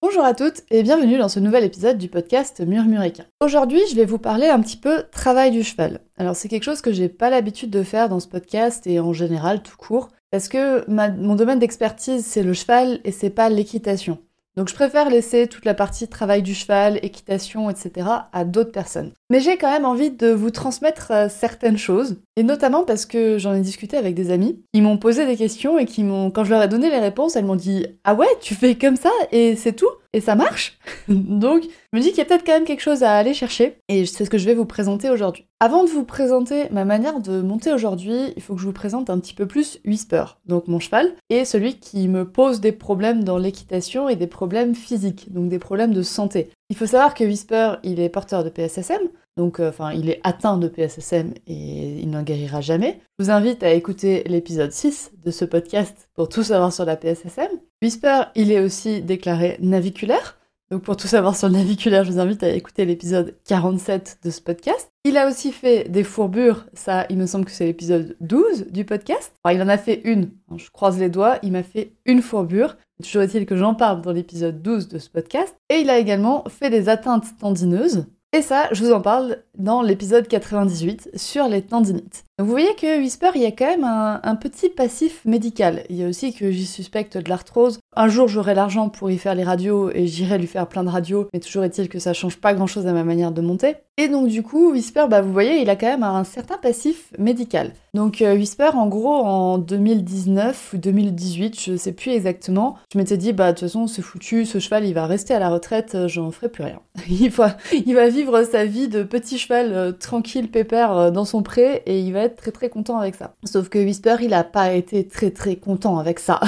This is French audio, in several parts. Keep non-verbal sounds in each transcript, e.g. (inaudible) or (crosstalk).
Bonjour à toutes et bienvenue dans ce nouvel épisode du podcast Murmuréquin. Aujourd'hui, je vais vous parler un petit peu travail du cheval. Alors, c'est quelque chose que j'ai pas l'habitude de faire dans ce podcast et en général tout court. Parce que mon domaine d'expertise, c'est le cheval et c'est pas l'équitation. Donc je préfère laisser toute la partie travail du cheval, équitation, etc. à d'autres personnes. Mais j'ai quand même envie de vous transmettre euh, certaines choses, et notamment parce que j'en ai discuté avec des amis qui m'ont posé des questions et qui m'ont, quand je leur ai donné les réponses, elles m'ont dit Ah ouais, tu fais comme ça et c'est tout? Et ça marche. (laughs) Donc, je me dis qu'il y a peut-être quand même quelque chose à aller chercher et c'est ce que je vais vous présenter aujourd'hui. Avant de vous présenter ma manière de monter aujourd'hui, il faut que je vous présente un petit peu plus Whisper, donc mon cheval, et celui qui me pose des problèmes dans l'équitation et des problèmes physiques, donc des problèmes de santé. Il faut savoir que Whisper, il est porteur de PSSM, donc euh, enfin, il est atteint de PSSM et il n'en guérira jamais. Je vous invite à écouter l'épisode 6 de ce podcast pour tout savoir sur la PSSM. Whisper, il est aussi déclaré naviculaire. Donc pour tout savoir sur le naviculaire, je vous invite à écouter l'épisode 47 de ce podcast. Il a aussi fait des fourbures, ça il me semble que c'est l'épisode 12 du podcast. Il en a fait une, je croise les doigts, il m'a fait une fourbure. Toujours est-il que j'en parle dans l'épisode 12 de ce podcast. Et il a également fait des atteintes tendineuses. Et ça, je vous en parle dans l'épisode 98 sur les tendinites. Donc vous voyez que Whisper, il y a quand même un, petit passif médical. Il y a aussi que j'y suspecte de l'arthrose. Un jour, j'aurai l'argent pour y faire les radios et j'irai lui faire plein de radios, mais toujours est-il que ça change pas grand-chose à ma manière de monter. Et donc du coup, Whisper, bah vous voyez, il a quand même un certain passif médical. Donc euh, Whisper, en gros, en 2019 ou 2018, je sais plus exactement, je m'étais dit, bah de toute façon, c'est foutu, ce cheval, il va rester à la retraite, euh, j'en ferai plus rien. (laughs) il, va, vivre sa vie de petit cheval euh, tranquille, pépère, dans son pré, et il va très très content avec ça. Sauf que Whisper, il a pas été très très content avec ça.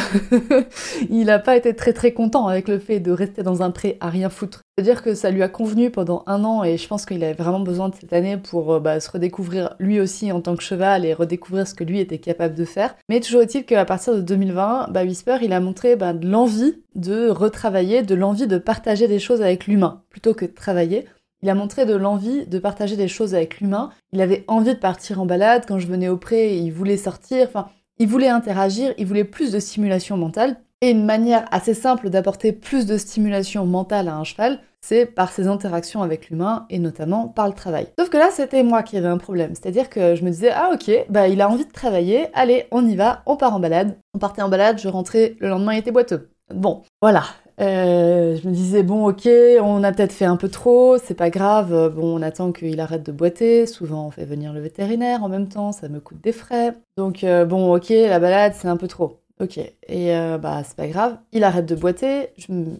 (laughs) il a pas été très très content avec le fait de rester dans un pré à rien foutre. C'est-à-dire que ça lui a convenu pendant un an et je pense qu'il avait vraiment besoin de cette année pour euh, bah, se redécouvrir lui aussi en tant que cheval et redécouvrir ce que lui était capable de faire. Mais toujours est-il qu'à partir de 2020, bah, Whisper, il a montré bah, de l'envie de retravailler, de l'envie de partager des choses avec l'humain plutôt que de travailler. Il a montré de l'envie de partager des choses avec l'humain. Il avait envie de partir en balade. Quand je venais au pré, il voulait sortir. Enfin, il voulait interagir. Il voulait plus de stimulation mentale. Et une manière assez simple d'apporter plus de stimulation mentale à un cheval, c'est par ses interactions avec l'humain et notamment par le travail. Sauf que là, c'était moi qui avais un problème. C'est-à-dire que je me disais, ah ok, bah il a envie de travailler, allez, on y va, on part en balade. On partait en balade, je rentrais, le lendemain il était boiteux. Bon, voilà. Euh, je me disais, bon ok, on a peut-être fait un peu trop, c'est pas grave, bon on attend qu'il arrête de boiter, souvent on fait venir le vétérinaire en même temps, ça me coûte des frais. Donc euh, bon ok, la balade c'est un peu trop. Ok, et euh, bah c'est pas grave, il arrête de boiter,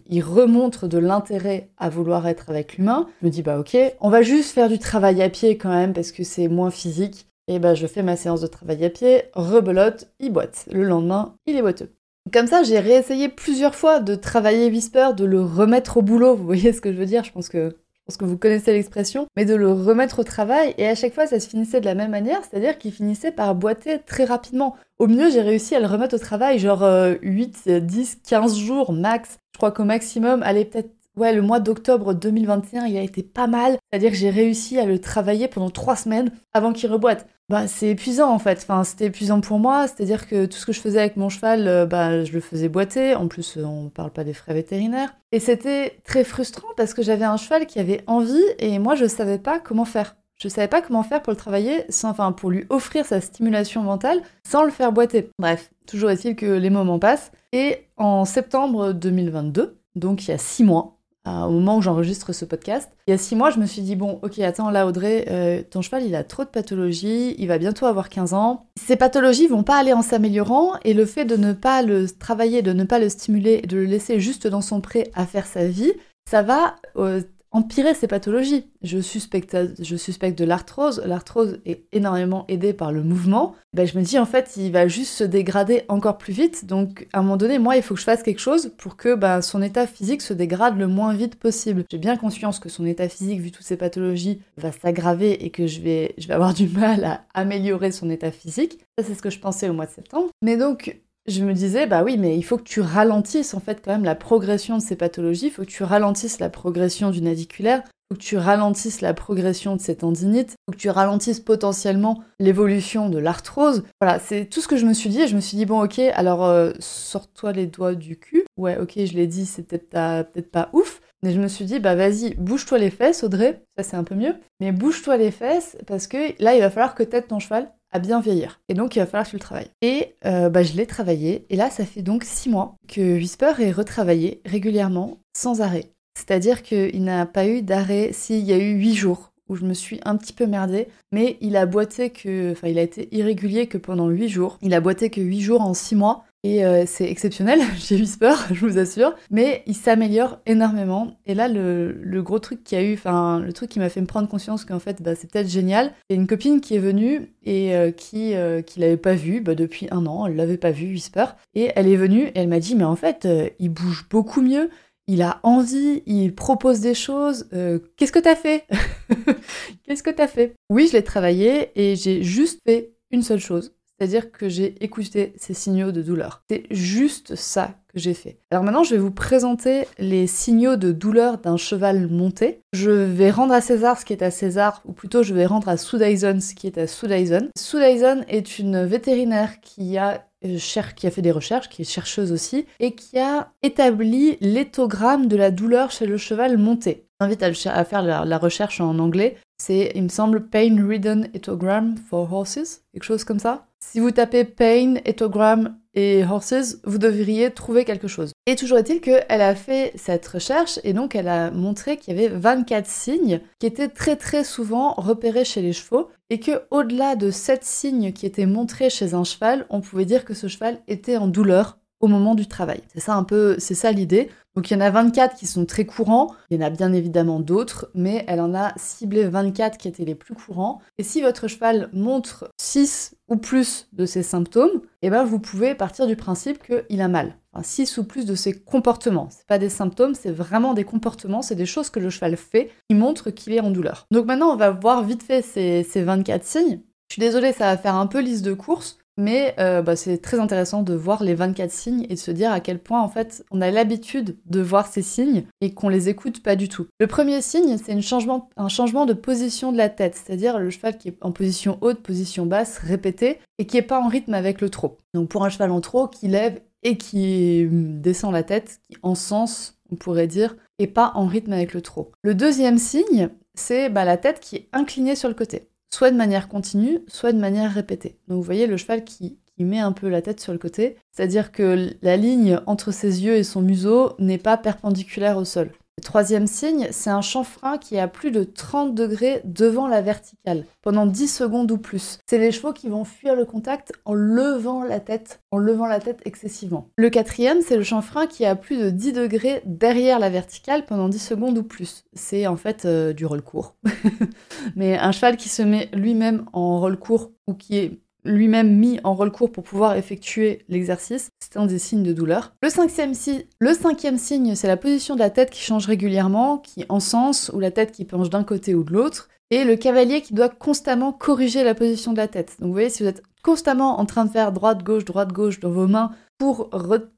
il remontre de l'intérêt à vouloir être avec l'humain. Je me dis bah ok, on va juste faire du travail à pied quand même parce que c'est moins physique. Et bah je fais ma séance de travail à pied, rebelote, il boite. Le lendemain, il est boiteux. Comme ça, j'ai réessayé plusieurs fois de travailler Whisper, de le remettre au boulot. Vous voyez (laughs) ce que je veux dire Je pense que vous connaissez l'expression, mais de le remettre au travail. Et à chaque fois, ça se finissait de la même manière, c'est-à-dire qu'il finissait par boiter très rapidement. Au mieux, j'ai réussi à le remettre au travail, genre 8, 10, 15 jours max. Je crois qu'au maximum, allez, peut-être Ouais, le mois d'octobre 2021, il a été pas mal. C'est-à-dire que j'ai réussi à le travailler pendant trois semaines avant qu'il reboite. Bah, c'est épuisant en fait. Enfin, c'était épuisant pour moi. C'est-à-dire que tout ce que je faisais avec mon cheval, euh, bah, je le faisais boiter. En plus, euh, on parle pas des frais vétérinaires. Et c'était très frustrant parce que j'avais un cheval qui avait envie et moi, je savais pas comment faire. Je savais pas comment faire pour le travailler, sans, enfin, pour lui offrir sa stimulation mentale sans le faire boiter. Bref, toujours est-il que les moments passent. Et en septembre 2022, donc il y a six mois, au moment où j'enregistre ce podcast. Il y a six mois, je me suis dit, bon, ok, attends, là, Audrey, euh, ton cheval, il a trop de pathologies, il va bientôt avoir 15 ans. Ces pathologies vont pas aller en s'améliorant, et le fait de ne pas le travailler, de ne pas le stimuler, de le laisser juste dans son pré à faire sa vie, ça va euh, empirer ses pathologies. Je suspecte, je suspecte de l'arthrose. L'arthrose est énormément aidée par le mouvement. Ben, je me dis en fait, il va juste se dégrader encore plus vite. Donc à un moment donné, moi, il faut que je fasse quelque chose pour que ben, son état physique se dégrade le moins vite possible. J'ai bien conscience que son état physique, vu toutes ces pathologies, va s'aggraver et que je vais, je vais avoir du mal à améliorer son état physique. Ça, c'est ce que je pensais au mois de septembre. Mais donc, je me disais, bah oui, mais il faut que tu ralentisses en fait quand même la progression de ces pathologies, il faut que tu ralentisses la progression du naviculaire, il faut que tu ralentisses la progression de ces tendinites, il faut que tu ralentisses potentiellement l'évolution de l'arthrose. Voilà, c'est tout ce que je me suis dit et je me suis dit, bon ok, alors euh, sors-toi les doigts du cul. Ouais, ok, je l'ai dit, c'est peut-être peut pas ouf. Mais je me suis dit, bah vas-y, bouge-toi les fesses, Audrey, ça c'est un peu mieux. Mais bouge-toi les fesses parce que là, il va falloir que t'aides ton cheval à bien vieillir. Et donc, il va falloir que tu le travailles. Et euh, bah, je l'ai travaillé. Et là, ça fait donc six mois que Whisper est retravaillé régulièrement, sans arrêt. C'est-à-dire qu'il n'a pas eu d'arrêt s'il y a eu huit jours où je me suis un petit peu merdée, mais il a boité que, enfin, il a été irrégulier que pendant huit jours. Il a boité que huit jours en six mois. Et euh, c'est exceptionnel, (laughs) j'ai eu peur, (laughs) je vous assure. Mais il s'améliore énormément. Et là, le, gros truc qui a eu, enfin, le truc qui m'a fait me prendre conscience qu'en fait, bah, c'est peut-être génial. C'est une copine qui est venue et euh, qui, euh, qui l'avait pas vu bah, depuis un an. Elle l'avait pas vu, Whisper. Et elle est venue et elle m'a dit, mais en fait, il bouge beaucoup mieux. Il a envie, il propose des choses. Qu'est-ce que t'as fait? (laughs) Qu'est-ce que t'as fait? Oui, je l'ai travaillé et j'ai juste fait une seule chose c'est-à-dire que j'ai écouté ces signaux de douleur. C'est juste ça que j'ai fait. Alors maintenant, je vais vous présenter les signaux de douleur d'un cheval monté. Je vais rendre à César ce qui est à César, ou plutôt je vais rendre à Sudaisen ce qui est à Sudaisen. Sudaisen est une vétérinaire qui a euh, qui a fait des recherches, qui est chercheuse aussi, et qui a établi l'éthogramme de la douleur chez le cheval monté. J'invite à, faire la, la, recherche en anglais. C'est, il me semble, Pain Ridden Ethogram for Horses, quelque chose comme ça. Si vous tapez pain, ethogram et horses, vous devriez trouver quelque chose. Et toujours est-il qu'elle a fait cette recherche et donc elle a montré qu'il y avait 24 signes qui étaient très très souvent repérés chez les chevaux et que au-delà de 7 signes qui étaient montrés chez un cheval, on pouvait dire que ce cheval était en douleur au moment du travail. C'est ça un peu, c'est ça l'idée. Donc il y en a 24 qui sont très courants, il y en a bien évidemment d'autres, mais elle en a ciblé 24 qui étaient les plus courants. Et si votre cheval montre 6 ou plus de ces symptômes, eh ben vous pouvez partir du principe qu'il a mal. Enfin, 6 ou plus de ces comportements. C'est pas des symptômes, c'est vraiment des comportements, c'est des choses que le cheval fait qui montrent qu'il est en douleur. Donc maintenant on va voir vite fait ces, ces 24 signes. Je suis désolée, ça va faire un peu liste de course. Mais euh, bah, c'est très intéressant de voir les 24 signes et de se dire à quel point en fait on a l'habitude de voir ces signes et qu'on les écoute pas du tout. Le premier signe, c'est un changement, de position de la tête, c'est-à-dire le cheval qui est en position haute, position basse, répétée, et qui est pas en rythme avec le trot. Donc pour un cheval en trot qui lève et qui descend la tête, qui en sens, on pourrait dire, et pas en rythme avec le trot. Le deuxième signe, c'est bah, la tête qui est inclinée sur le côté soit de manière continue, soit de manière répétée. Donc vous voyez le cheval qui, met un peu la tête sur le côté, c'est-à-dire que la ligne entre ses yeux et son museau n'est pas perpendiculaire au sol. Troisième signe, c'est un chanfrein qui est à plus de 30 degrés devant la verticale, pendant 10 secondes ou plus. C'est les chevaux qui vont fuir le contact en levant la tête, en levant la tête excessivement. Le quatrième, c'est le chanfrein qui est à plus de 10 degrés derrière la verticale pendant 10 secondes ou plus. C'est en fait euh, du roll court. (laughs) Mais un cheval qui se met lui-même en roll court ou qui est lui-même mis en rôle court pour pouvoir effectuer l'exercice, c'est un des signes de douleur. Le cinquième, signe, c'est la position de la tête qui change régulièrement, qui en sens, ou la tête qui penche d'un côté ou de l'autre, et le cavalier qui doit constamment corriger la position de la tête. Donc vous voyez, si vous êtes constamment en train de faire droite-gauche, droite-gauche dans vos mains pour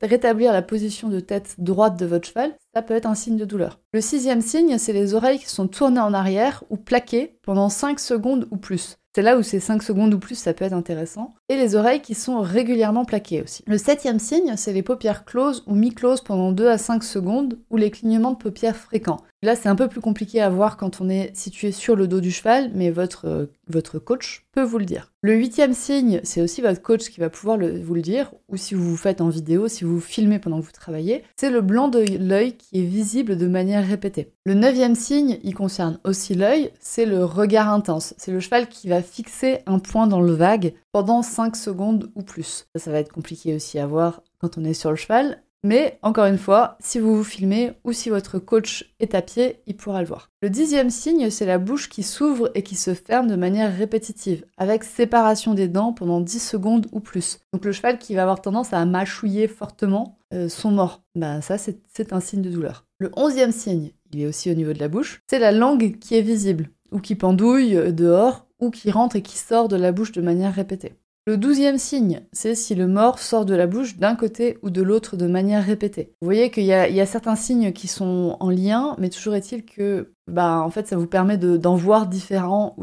rétablir la position de tête droite de votre cheval, ça peut être un signe de douleur. Le sixième signe, c'est les oreilles qui sont tournées en arrière ou plaquées pendant 5 secondes ou plus. C'est là où ces 5 secondes ou plus, ça peut être intéressant. Et les oreilles qui sont régulièrement plaquées aussi. Le septième signe, c'est les paupières closes ou mi-closes pendant 2 à 5 secondes ou les clignements de paupières fréquents. Là, c'est un peu plus compliqué à voir quand on est situé sur le dos du cheval, mais votre, euh, coach peut vous le dire. Le huitième signe, c'est aussi votre coach qui va pouvoir vous le dire, ou si vous vous faites en vidéo, si vous filmez pendant que vous travaillez, c'est le blanc de l'œil qui est visible de manière répétée. Le neuvième signe, il concerne aussi l'œil, c'est le regard intense. C'est le cheval qui va fixer un point dans le vague pendant 5 secondes ou plus. Ça va être compliqué aussi à voir quand on est sur le cheval, Mais encore une fois, si vous vous filmez ou si votre coach est à pied, il pourra le voir. Le dixième signe, c'est la bouche qui s'ouvre et qui se ferme de manière répétitive, avec séparation des dents pendant 10 secondes ou plus. Donc le cheval qui va avoir tendance à mâchouiller fortement euh, son mort, ben ça c'est un signe de douleur. Le onzième signe, il est aussi au niveau de la bouche, c'est la langue qui est visible, ou qui pendouille euh, dehors, ou qui rentre et qui sort de la bouche de manière répétée. Le douzième signe, c'est si le mort sort de la bouche d'un côté ou de l'autre de manière répétée. Vous voyez qu'il y, a certains signes qui sont en lien, mais toujours est-il que, bah, en fait, ça vous permet d'en voir différents.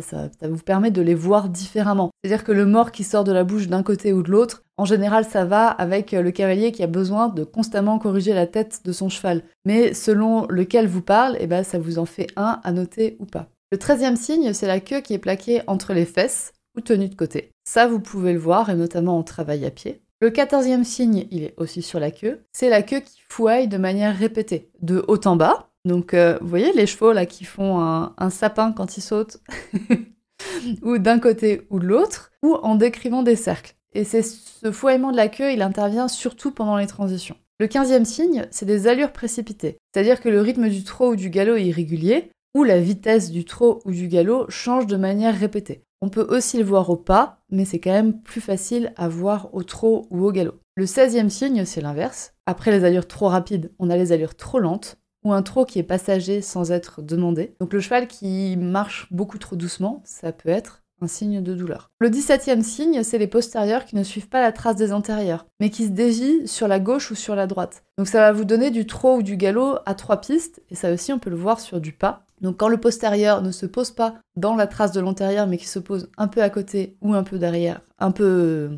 ça, vous permet de les voir différemment. C'est-à-dire que le mort qui sort de la bouche d'un côté ou de l'autre, en général, ça va avec le cavalier qui a besoin de constamment corriger la tête de son cheval. Mais selon lequel vous parle, eh ben, ça vous en fait un à noter ou pas. Le treizième signe, c'est la queue qui est plaquée entre les fesses ou tenue de côté. Ça, vous pouvez le voir, et notamment en travail à pied. Le quatorzième signe, il est aussi sur la queue. C'est la queue qui fouaille de manière répétée, de haut en bas. Donc, euh, vous voyez les chevaux là qui font un, sapin quand ils sautent, (laughs) ou d'un côté ou de l'autre, ou en décrivant des cercles. Et c'est ce fouaillement de la queue, il intervient surtout pendant les transitions. Le quinzième signe, c'est des allures précipitées. C'est-à-dire que le rythme du trot ou du galop est irrégulier, ou la vitesse du trot ou du galop change de manière répétée. On peut aussi le voir au pas, mais c'est quand même plus facile à voir au trot ou au galop. Le 16e signe, c'est l'inverse. Après les allures trop rapides, on a les allures trop lentes, ou un trot qui est passager sans être demandé. Donc le cheval qui marche beaucoup trop doucement, ça peut être signe de douleur. Le 17e signe, c'est les postérieurs qui ne suivent pas la trace des antérieurs, mais qui se dévient sur la gauche ou sur la droite. Donc ça va vous donner du trot ou du galop à trois pistes, et ça aussi on peut le voir sur du pas. Donc quand le postérieur ne se pose pas dans la trace de l'antérieur, mais qui se pose un peu à côté ou un peu derrière, un peu,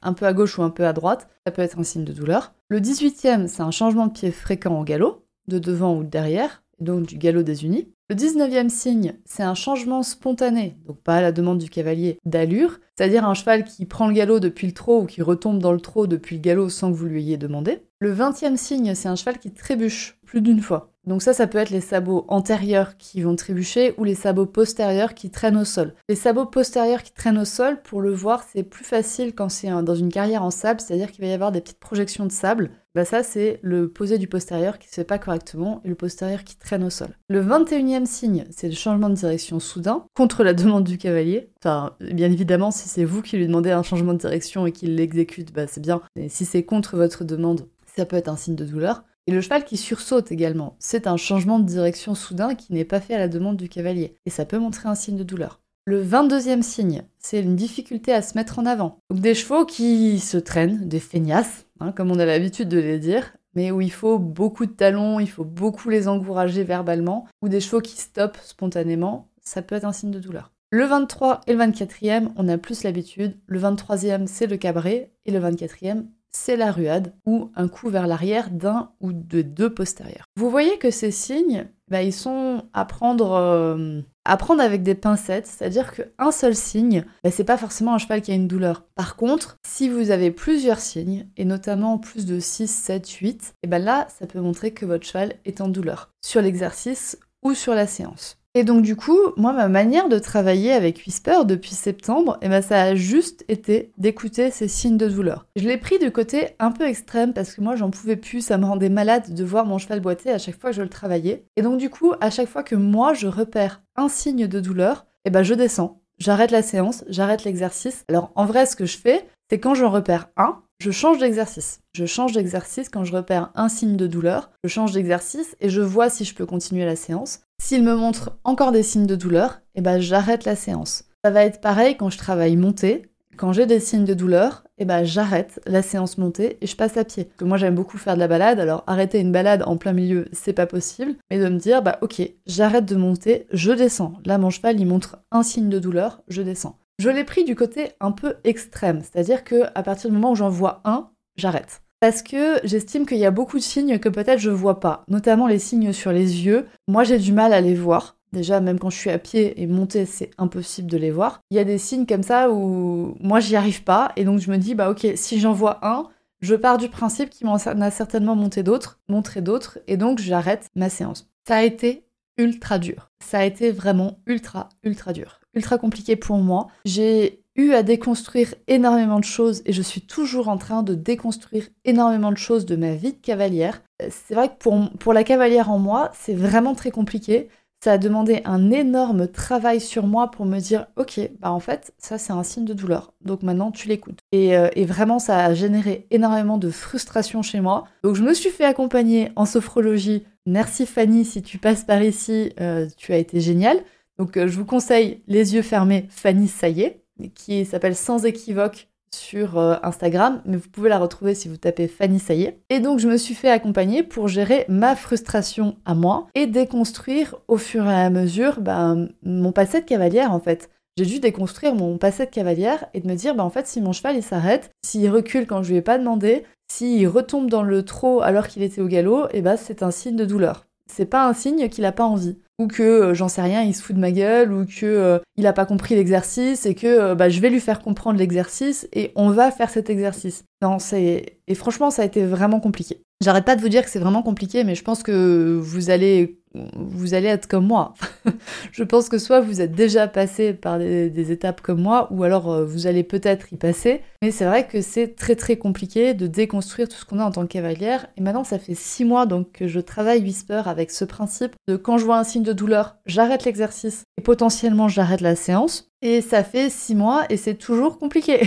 un peu à gauche ou un peu à droite, ça peut être un signe de douleur. Le 18e, c'est un changement de pied fréquent au galop, de devant ou de derrière, donc du galop désuni. Le 19e signe, c'est un changement spontané, donc pas à la demande du cavalier, d'allure, c'est-à-dire un cheval qui prend le galop depuis le trot ou qui retombe dans le trot depuis le galop sans que vous lui ayez demandé. Le 20e signe, c'est un cheval qui trébuche plus d'une fois. Donc ça, ça peut être les sabots antérieurs qui vont trébucher ou les sabots postérieurs qui traînent au sol. Les sabots postérieurs qui traînent au sol, pour le voir, c'est plus facile quand c'est dans une carrière en sable, c'est-à-dire qu'il va y avoir des petites projections de sable. Bah ça, c'est le posé du postérieur qui se fait pas correctement et le postérieur qui traîne au sol. Le 21e signe, c'est le changement de direction soudain, contre la demande du cavalier. Enfin, bien évidemment, si c'est vous qui lui demandez un changement de direction et qu'il l'exécute, bah c'est bien. Et si c'est contre votre demande, ça peut être un signe de douleur. Et le cheval qui sursaute également, c'est un changement de direction soudain qui n'est pas fait à la demande du cavalier, et ça peut montrer un signe de douleur. Le 22e signe, c'est une difficulté à se mettre en avant. Donc des chevaux qui se traînent, des feignasses, hein, comme on a l'habitude de les dire, mais où il faut beaucoup de talons, il faut beaucoup les encourager verbalement, ou des chevaux qui stoppent spontanément, ça peut être un signe de douleur. Le 23 et le 24e, on a plus l'habitude. Le 23e, c'est le cabré, et le 24e, c'est la ruade ou un coup vers l'arrière d'un ou de deux postérieurs. Vous voyez que ces signes, bah, ils sont à prendre, euh, à prendre avec des pincettes, c'est-à-dire qu'un seul signe, bah, c'est pas forcément un cheval qui a une douleur. Par contre, si vous avez plusieurs signes, et notamment plus de 6, 7, 8, et ben là, ça peut montrer que votre cheval est en douleur, sur l'exercice ou sur la séance. Et donc du coup, moi, ma manière de travailler avec Whisper depuis septembre, eh ben, ça a juste été d'écouter ces signes de douleur. Je l'ai pris du côté un peu extrême parce que moi, j'en pouvais plus, ça me rendait malade de voir mon cheval boiter à chaque fois que je le travaillais. Et donc du coup, à chaque fois que moi, je repère un signe de douleur, eh ben, je descends, j'arrête la séance, j'arrête l'exercice. Alors en vrai, ce que je fais, c'est quand j'en repère un, je change d'exercice. Je change d'exercice quand je repère un signe de douleur, je change d'exercice et je vois si je peux continuer la séance. S'il me montre encore des signes de douleur, eh ben j'arrête la séance. Ça va être pareil quand je travaille montée. Quand j'ai des signes de douleur, eh ben j'arrête la séance montée et je passe à pied. Parce que moi j'aime beaucoup faire de la balade, alors arrêter une balade en plein milieu, c'est pas possible. Mais de me dire, bah ok, j'arrête de monter, je descends. Là mon cheval il montre un signe de douleur, je descends. Je l'ai pris du côté un peu extrême, c'est-à-dire que à partir du moment où j'en vois un, j'arrête parce que j'estime qu'il y a beaucoup de signes que peut-être je vois pas, notamment les signes sur les yeux. Moi, j'ai du mal à les voir. Déjà, même quand je suis à pied et monter, c'est impossible de les voir. Il y a des signes comme ça où moi, j'y arrive pas, et donc je me dis, bah ok, si j'en vois un, je pars du principe qu'il m'en a certainement monté d'autres, montré d'autres, et donc j'arrête ma séance. Ça a été ultra dur. Ça a été vraiment ultra, ultra dur. Ultra compliqué pour moi. J'ai eu à déconstruire énormément de choses et je suis toujours en train de déconstruire énormément de choses de ma vie de cavalière. Euh, c'est vrai que pour, pour la cavalière en moi, c'est vraiment très compliqué. Ça a demandé un énorme travail sur moi pour me dire, ok, bah en fait, ça c'est un signe de douleur. Donc maintenant, tu l'écoutes. Et, euh, et, vraiment, ça a généré énormément de frustration chez moi. Donc je me suis fait accompagner en sophrologie. Merci Fanny, si tu passes par ici, euh, tu as été génial. Donc je vous conseille les yeux fermés, Fanny Saillet qui s'appelle Sans équivoque sur euh, Instagram, mais vous pouvez la retrouver si vous tapez Fanny Saillet. Et donc je me suis fait accompagner pour gérer ma frustration à moi et déconstruire au fur et à mesure ben, mon passé de cavalière en fait. J'ai dû déconstruire mon passé de cavalière et de me dire, bah en fait, si mon cheval il s'arrête, s'il recule quand je lui ai pas demandé, s'il retombe dans le trot alors qu'il était au galop, et bah c'est un signe de douleur. C'est pas un signe qu'il a pas envie que euh, j'en sais rien, il se fout de ma gueule, ou que euh, il a pas compris l'exercice et que euh, bah, je vais lui faire comprendre l'exercice et on va faire cet exercice. Non, c'est et franchement ça a été vraiment compliqué. J'arrête pas de vous dire que c'est vraiment compliqué, mais je pense que vous allez vous allez être comme moi. (laughs) je pense que soit vous êtes déjà passé par des, étapes comme moi, ou alors euh, vous allez peut-être y passer. Mais c'est vrai que c'est très très compliqué de déconstruire tout ce qu'on a en tant que cavalière. Et maintenant, ça fait six mois donc que je travaille Whisper avec ce principe de quand je vois un signe de douleur, j'arrête l'exercice et potentiellement j'arrête la séance. Et ça fait six mois et c'est toujours compliqué.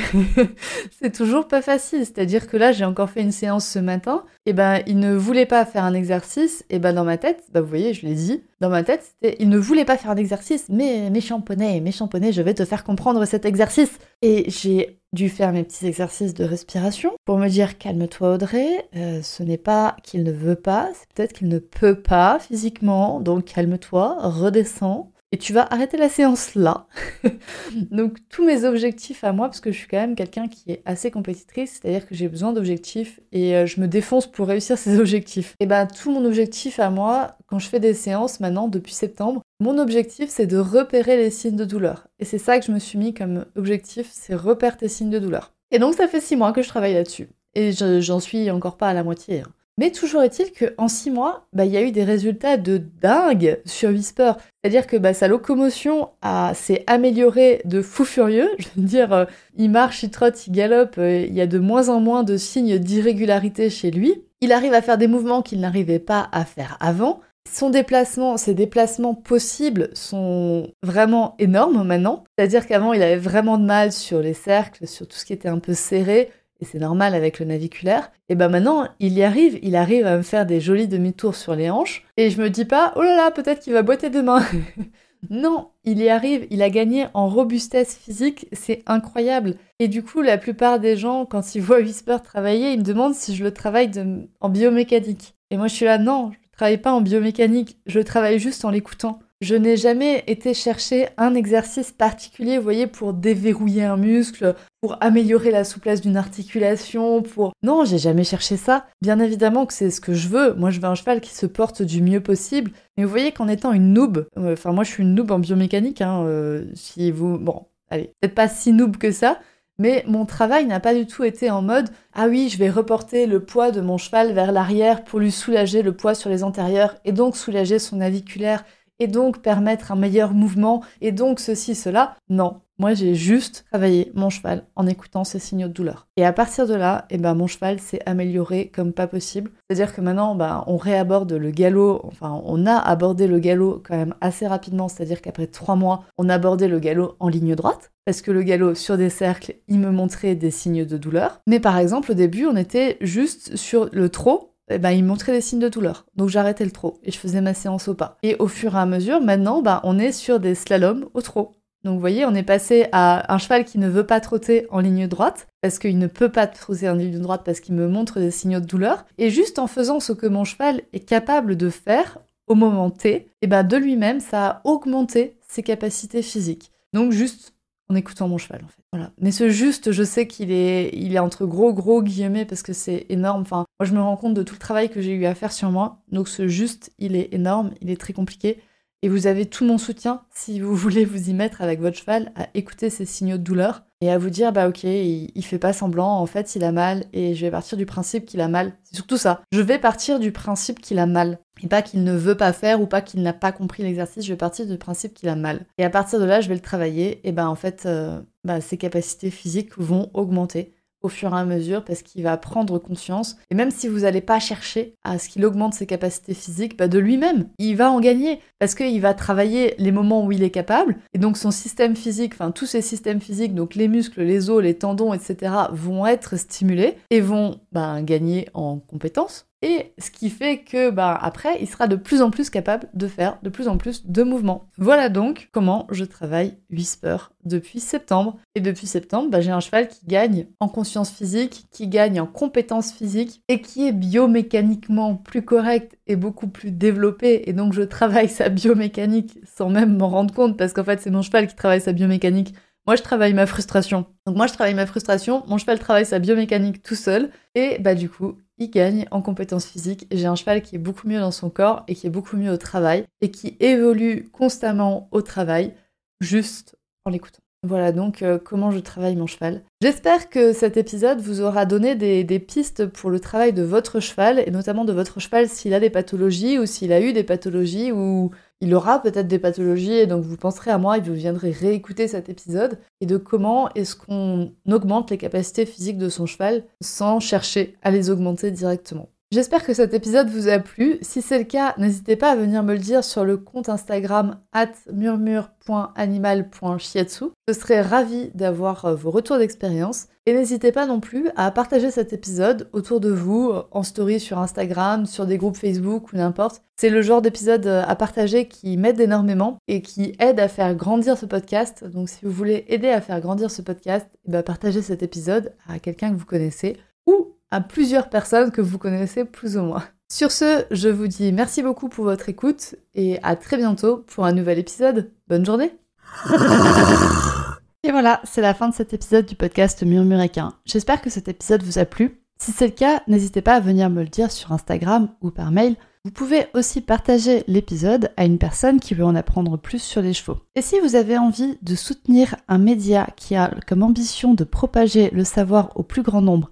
(laughs) c'est toujours pas facile. C'est-à-dire que là, j'ai encore fait une séance ce matin. Et ben, il ne voulait pas faire un exercice. Et ben, dans ma tête, bah, vous voyez, je l'ai dit, dans ma tête, c'était il ne voulait pas faire un exercice. Mais méchant poney, méchant poney, je vais te faire comprendre cet exercice. Et j'ai dû faire mes petits exercices de respiration pour me dire calme-toi Audrey, euh, ce n'est pas qu'il ne veut pas, c'est peut-être qu'il ne peut pas physiquement, donc calme-toi, redescends, et tu vas arrêter la séance là. (laughs) Donc tous mes objectifs à moi, parce que je suis quand même quelqu'un qui est assez compétitrice, c'est-à-dire que j'ai besoin d'objectifs et euh, je me défonce pour réussir (laughs) ces objectifs. Et ben tout mon objectif à moi, quand je fais des séances maintenant depuis septembre, mon objectif c'est de repérer les signes de douleur. Et c'est ça que je me suis mis comme objectif, c'est repérer tes signes de douleur. Et donc ça fait six mois que je travaille là-dessus. Et j'en suis encore pas à la moitié. Hein. Mais toujours est-il qu'en six mois, bah, il y a eu des résultats de dingue sur Whisper. C'est-à-dire que bah, sa locomotion s'est améliorée de fou furieux. (laughs) Je veux dire, euh, il marche, il trotte, il galope. Euh, il y a de moins en moins de signes d'irrégularité chez lui. Il arrive à faire des mouvements qu'il n'arrivait pas à faire avant. Son déplacement, ses déplacements possibles sont vraiment énormes maintenant. C'est-à-dire qu'avant, il avait vraiment de mal sur les cercles, sur tout ce qui était un peu serré et c'est normal avec le naviculaire, et ben maintenant il y arrive, il arrive à me faire des jolis demi-tours sur les hanches, et je me dis pas, oh là là, peut-être qu'il va boiter demain. (laughs) non, il y arrive, il a gagné en robustesse physique, c'est incroyable. Et du coup, la plupart des gens, quand ils voient Whisper travailler, ils me demandent si je le travaille en biomécanique. Et moi je suis là, non, je travaille pas en biomécanique, je travaille juste en l'écoutant. Je n'ai jamais été chercher un exercice particulier, vous voyez, pour déverrouiller un muscle, pour améliorer la souplesse d'une articulation, pour... Non, j'ai jamais cherché ça. Bien évidemment que c'est ce que je veux. Moi, je veux un cheval qui se porte du mieux possible. Mais vous voyez qu'en étant une noob, euh, enfin moi je suis une noob en biomécanique, hein, euh, si vous... Bon, allez, peut-être pas si noob que ça, mais mon travail n'a pas du tout été en mode ah oui, je vais reporter le poids de mon cheval vers l'arrière pour lui soulager le poids sur les antérieurs et donc soulager son naviculaire et donc permettre un meilleur mouvement, et donc ceci, cela. Non, moi j'ai juste travaillé mon cheval en écoutant ses signaux de douleur. Et à partir de là, eh ben, mon cheval s'est amélioré comme pas possible. C'est-à-dire que maintenant, ben, on réaborde le galop, enfin on a abordé le galop quand même assez rapidement, c'est-à-dire qu'après trois mois, on a abordé le galop en ligne droite. Parce que le galop sur des cercles, il me montrait des signes de douleur. Mais par exemple, au début, on était juste sur le trot, eh ben, il montrait des signes de douleur. Donc j'arrêtais le trot et je faisais ma séance au pas. Et au fur et à mesure, maintenant, ben, on est sur des slaloms au trot. Donc vous voyez, on est passé à un cheval qui ne veut pas trotter en ligne droite, parce qu'il ne peut pas trotter en ligne droite parce qu'il me montre des signaux de douleur. Et juste en faisant ce que mon cheval est capable de faire au moment T, et eh ben de lui-même, ça a augmenté ses capacités physiques. Donc juste en écoutant mon cheval en fait. Voilà. Mais ce juste, je sais qu'il est, il est entre gros gros guillemets parce que c'est énorme. Enfin, moi je me rends compte de tout le travail que j'ai eu à faire sur moi. Donc ce juste, il est énorme, il est très compliqué. Et vous avez tout mon soutien si vous (laughs) voulez vous y mettre avec votre cheval à écouter ces signaux de douleur. Et à vous dire bah ok, il, fait pas semblant, en fait il a mal et je vais partir du principe qu'il a mal. C'est surtout ça. Je vais partir du principe qu'il a mal et pas qu'il ne veut pas faire ou pas qu'il n'a pas compris l'exercice, je vais partir du principe qu'il a mal. Et à partir de là, je vais le travailler et ben en fait euh, bah, ses capacités physiques vont augmenter au fur et à mesure parce qu'il va prendre conscience. Et même si vous n'allez pas chercher à ce qu'il augmente ses capacités physiques, bah de lui-même, il va en gagner parce qu'il va travailler les moments où il est capable. Et donc son système physique, enfin tous ses systèmes physiques, donc les muscles, les os, les tendons, etc., vont être stimulés et vont bah, gagner en compétences et ce qui fait que bah après il sera de plus en plus capable de faire de plus en plus de mouvements. Voilà donc comment je travaille Whisper depuis septembre. Et depuis septembre, bah, j'ai un cheval qui gagne en conscience physique, qui gagne en compétences physiques et qui est biomécaniquement plus correct et beaucoup plus développé. Et donc je travaille sa biomécanique sans même m'en rendre compte parce qu'en fait c'est mon cheval qui travaille sa biomécanique. Moi, je travaille ma frustration. Donc moi, je travaille ma frustration, mon cheval travaille sa biomécanique tout seul, et bah du coup, il gagne en compétences physiques. J'ai un cheval qui est beaucoup mieux dans son corps et qui est beaucoup mieux au travail et qui évolue constamment au travail juste en l'écoutant. Voilà donc euh, comment je travaille mon cheval. J'espère que cet épisode vous aura donné des, des, pistes pour le travail de votre cheval et notamment de votre cheval s'il a des pathologies ou s'il a eu des pathologies ou il aura peut-être des pathologies et donc vous penserez à moi et vous viendrez réécouter cet épisode et de comment est-ce qu'on augmente les capacités physiques de son cheval sans chercher à les augmenter directement. J'espère que cet épisode vous a plu. Si c'est le cas, n'hésitez pas à venir me le dire sur le compte Instagram at murmure.animal.shiatsu. Je serais ravie d'avoir euh, vos retours d'expérience. Et n'hésitez pas non plus à partager cet épisode autour de vous, en story sur Instagram, sur des groupes Facebook ou n'importe. C'est le genre d'épisode euh, à partager qui m'aide énormément et qui aide à faire grandir ce podcast. Donc si vous voulez aider à faire grandir ce podcast, eh ben, partagez cet épisode à quelqu'un que vous connaissez ou à plusieurs personnes que vous connaissez plus ou moins. Sur ce, je vous dis merci beaucoup pour votre écoute et à très bientôt pour un nouvel épisode. Bonne journée Et voilà, c'est la fin de cet épisode du podcast Murmuréquin. J'espère que cet épisode vous a plu. Si c'est le cas, n'hésitez pas à venir me le dire sur Instagram ou par mail. Vous pouvez aussi partager l'épisode à une personne qui veut en apprendre plus sur les chevaux. Et si vous avez envie de soutenir un média qui a comme ambition de propager le savoir au plus grand nombre